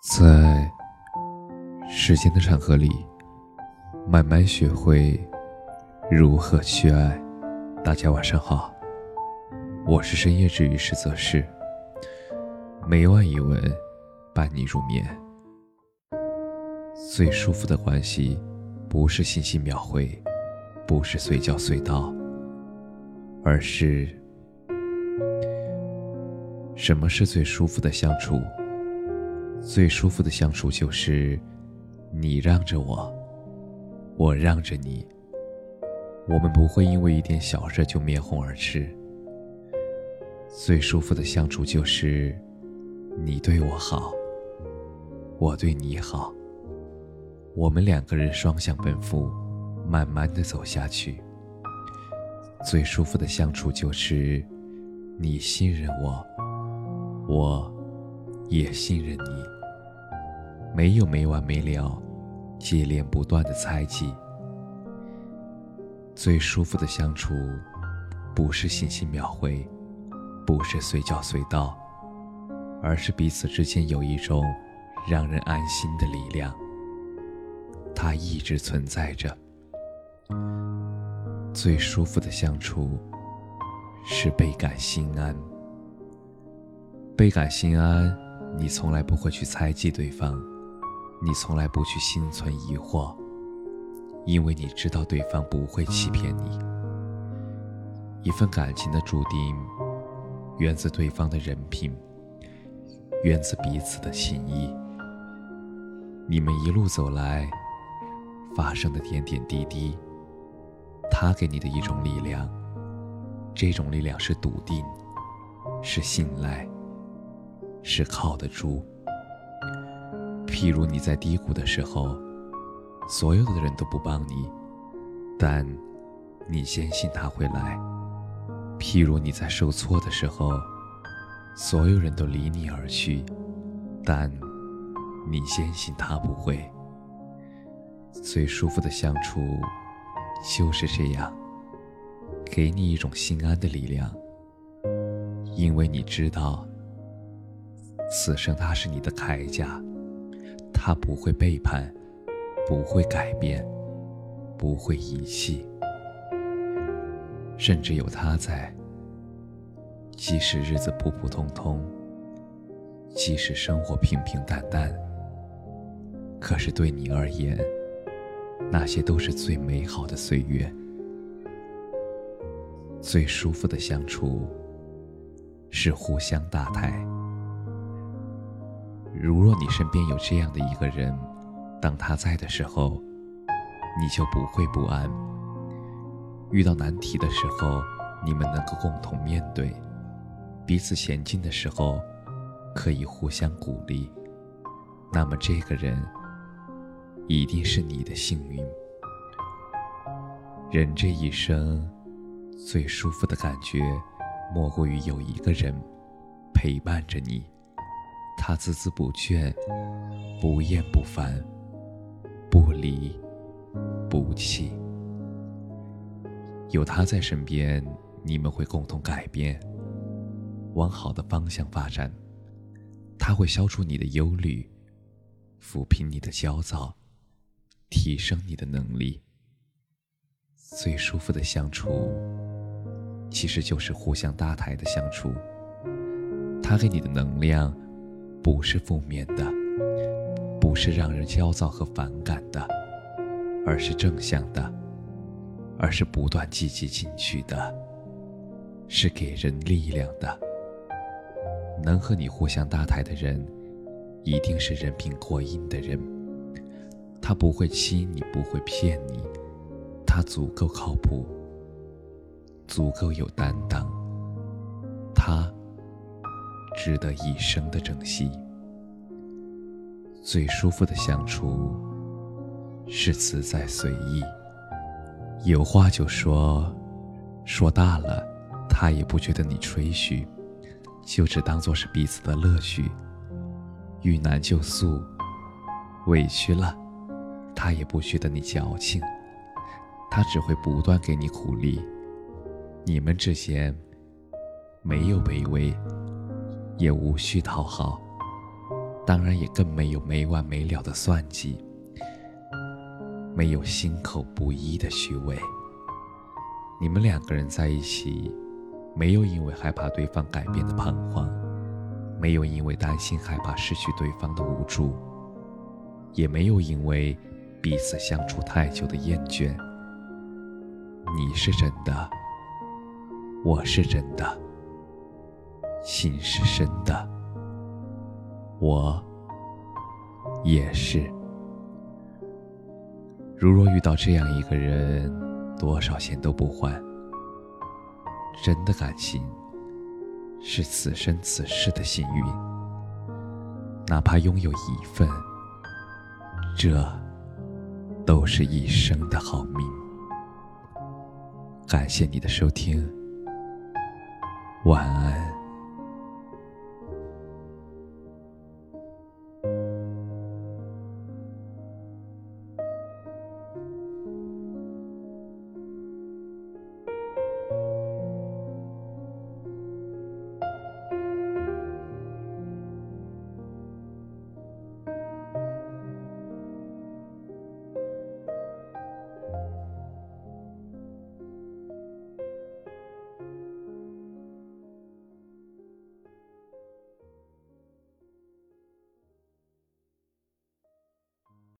在时间的长河里，慢慢学会如何去爱。大家晚上好，我是深夜治愈师泽是，每晚一文伴你入眠。最舒服的关系，不是信息秒回，不是随叫随到，而是什么是最舒服的相处？最舒服的相处就是，你让着我，我让着你。我们不会因为一点小事就面红耳赤。最舒服的相处就是，你对我好，我对你好。我们两个人双向奔赴，慢慢的走下去。最舒服的相处就是，你信任我，我。也信任你，没有没完没了、接连不断的猜忌。最舒服的相处，不是信息秒回，不是随叫随到，而是彼此之间有一种让人安心的力量，它一直存在着。最舒服的相处，是倍感心安，倍感心安。你从来不会去猜忌对方，你从来不去心存疑惑，因为你知道对方不会欺骗你。一份感情的注定，源自对方的人品，源自彼此的心意。你们一路走来，发生的点点滴滴，他给你的一种力量，这种力量是笃定，是信赖。是靠得住。譬如你在低谷的时候，所有的人都不帮你，但你坚信他会来；譬如你在受挫的时候，所有人都离你而去，但你坚信他不会。最舒服的相处就是这样，给你一种心安的力量，因为你知道。此生他是你的铠甲，他不会背叛，不会改变，不会遗弃，甚至有他在。即使日子普普通通，即使生活平平淡淡，可是对你而言，那些都是最美好的岁月，最舒服的相处，是互相搭台。如若你身边有这样的一个人，当他在的时候，你就不会不安。遇到难题的时候，你们能够共同面对；彼此前进的时候，可以互相鼓励。那么，这个人一定是你的幸运。人这一生，最舒服的感觉，莫过于有一个人陪伴着你。他孜孜不倦，不厌不烦，不离不弃。有他在身边，你们会共同改变，往好的方向发展。他会消除你的忧虑，抚平你的焦躁，提升你的能力。最舒服的相处，其实就是互相搭台的相处。他给你的能量。不是负面的，不是让人焦躁和反感的，而是正向的，而是不断积极进取的，是给人力量的。能和你互相搭台的人，一定是人品过硬的人。他不会欺你，不会骗你，他足够靠谱，足够有担当。他。值得一生的珍惜。最舒服的相处是自在随意，有话就说，说大了，他也不觉得你吹嘘，就只当做是彼此的乐趣。遇难就诉，委屈了，他也不觉得你矫情，他只会不断给你鼓励。你们之间没有卑微。也无需讨好，当然也更没有没完没了的算计，没有心口不一的虚伪。你们两个人在一起，没有因为害怕对方改变的彷徨，没有因为担心害怕失去对方的无助，也没有因为彼此相处太久的厌倦。你是真的，我是真的，心是深的，我也是。如若遇到这样一个人。多少钱都不换。真的感情是此生此世的幸运，哪怕拥有一份，这都是一生的好命。感谢你的收听，晚安。